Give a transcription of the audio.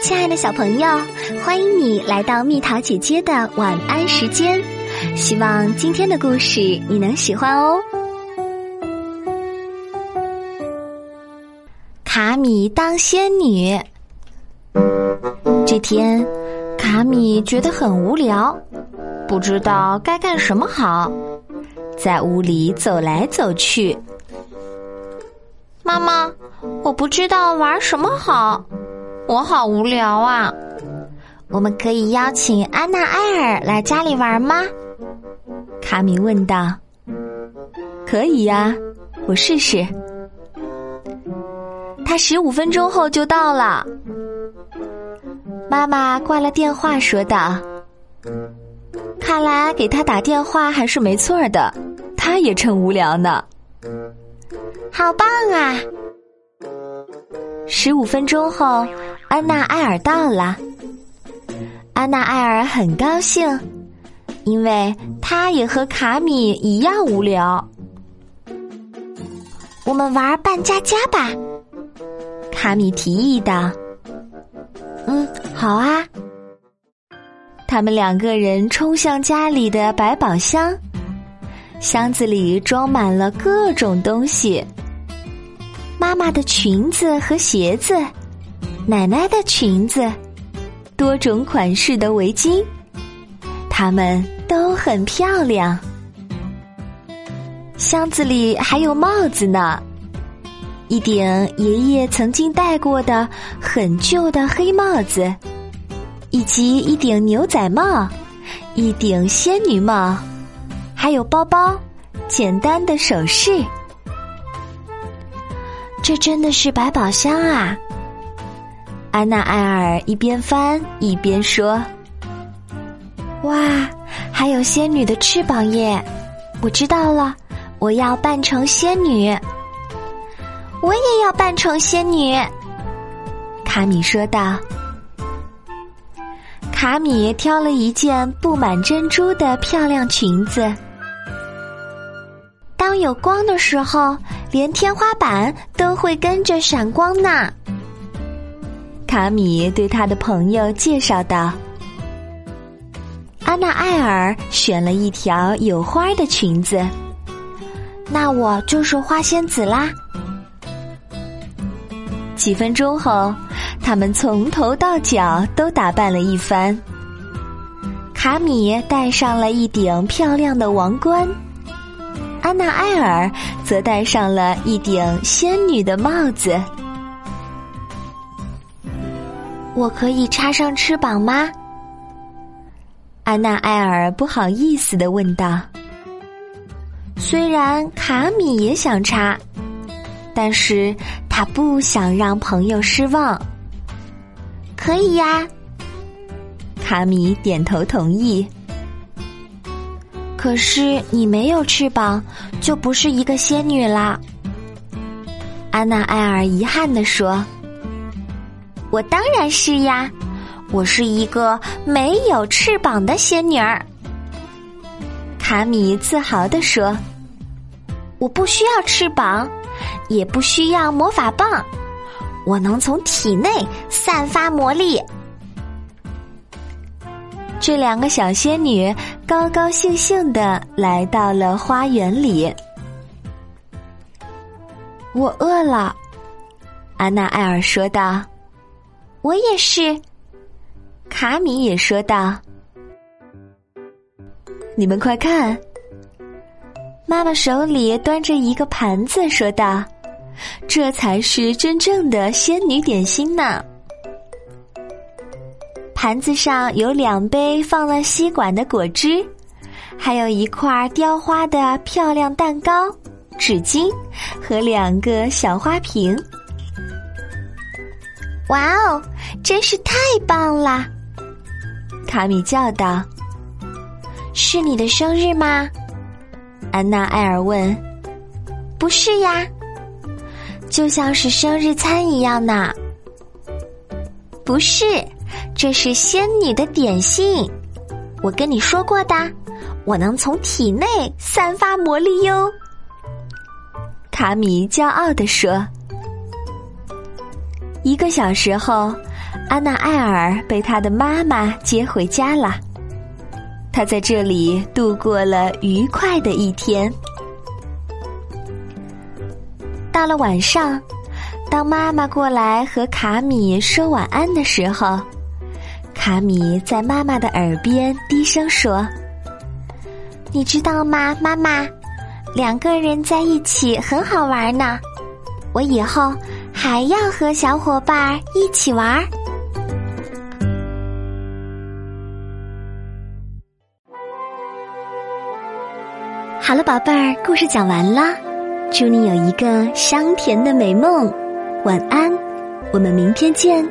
亲爱的小朋友，欢迎你来到蜜桃姐姐的晚安时间。希望今天的故事你能喜欢哦。卡米当仙女。这天，卡米觉得很无聊，不知道该干什么好，在屋里走来走去。妈妈，我不知道玩什么好。我好无聊啊！我们可以邀请安娜埃尔来家里玩吗？卡米问道。可以呀，我试试。他十五分钟后就到了。妈妈挂了电话，说道：“看来给他打电话还是没错的，他也趁无聊呢。好棒啊！”十五分钟后。安娜艾尔到了，安娜艾尔很高兴，因为她也和卡米一样无聊。我们玩扮家家吧，卡米提议道。嗯，好啊。他们两个人冲向家里的百宝箱，箱子里装满了各种东西：妈妈的裙子和鞋子。奶奶的裙子，多种款式的围巾，它们都很漂亮。箱子里还有帽子呢，一顶爷爷曾经戴过的很旧的黑帽子，以及一顶牛仔帽，一顶仙女帽，还有包包，简单的首饰。这真的是百宝箱啊！安娜艾尔一边翻一边说：“哇，还有仙女的翅膀耶！我知道了，我要扮成仙女。我也要扮成仙女。”卡米说道。卡米挑了一件布满珍珠的漂亮裙子。有光的时候，连天花板都会跟着闪光呢。卡米对他的朋友介绍道：“安娜艾尔选了一条有花的裙子，那我就是花仙子啦。”几分钟后，他们从头到脚都打扮了一番。卡米戴上了一顶漂亮的王冠，安娜艾尔则戴上了一顶仙女的帽子。我可以插上翅膀吗？安娜艾尔不好意思的问道。虽然卡米也想插，但是他不想让朋友失望。可以呀，卡米点头同意。可是你没有翅膀，就不是一个仙女啦。安娜艾尔遗憾地说。我当然是呀，我是一个没有翅膀的仙女儿。卡米自豪地说：“我不需要翅膀，也不需要魔法棒，我能从体内散发魔力。”这两个小仙女高高兴兴的来到了花园里。我饿了，安娜艾尔说道。我也是，卡米也说道：“你们快看，妈妈手里端着一个盘子，说道：‘这才是真正的仙女点心呢。’盘子上有两杯放了吸管的果汁，还有一块雕花的漂亮蛋糕、纸巾和两个小花瓶。”哇哦，真是太棒了！卡米叫道：“是你的生日吗？”安娜艾尔问。“不是呀，就像是生日餐一样呢。”“不是，这是仙女的点心。我跟你说过的，我能从体内散发魔力哟。”卡米骄傲地说。一个小时后，安娜艾尔被她的妈妈接回家了。她在这里度过了愉快的一天。到了晚上，当妈妈过来和卡米说晚安的时候，卡米在妈妈的耳边低声说：“你知道吗，妈妈，两个人在一起很好玩呢。我以后还要和小伙伴一起玩。”好了，宝贝儿，故事讲完啦，祝你有一个香甜的美梦，晚安，我们明天见。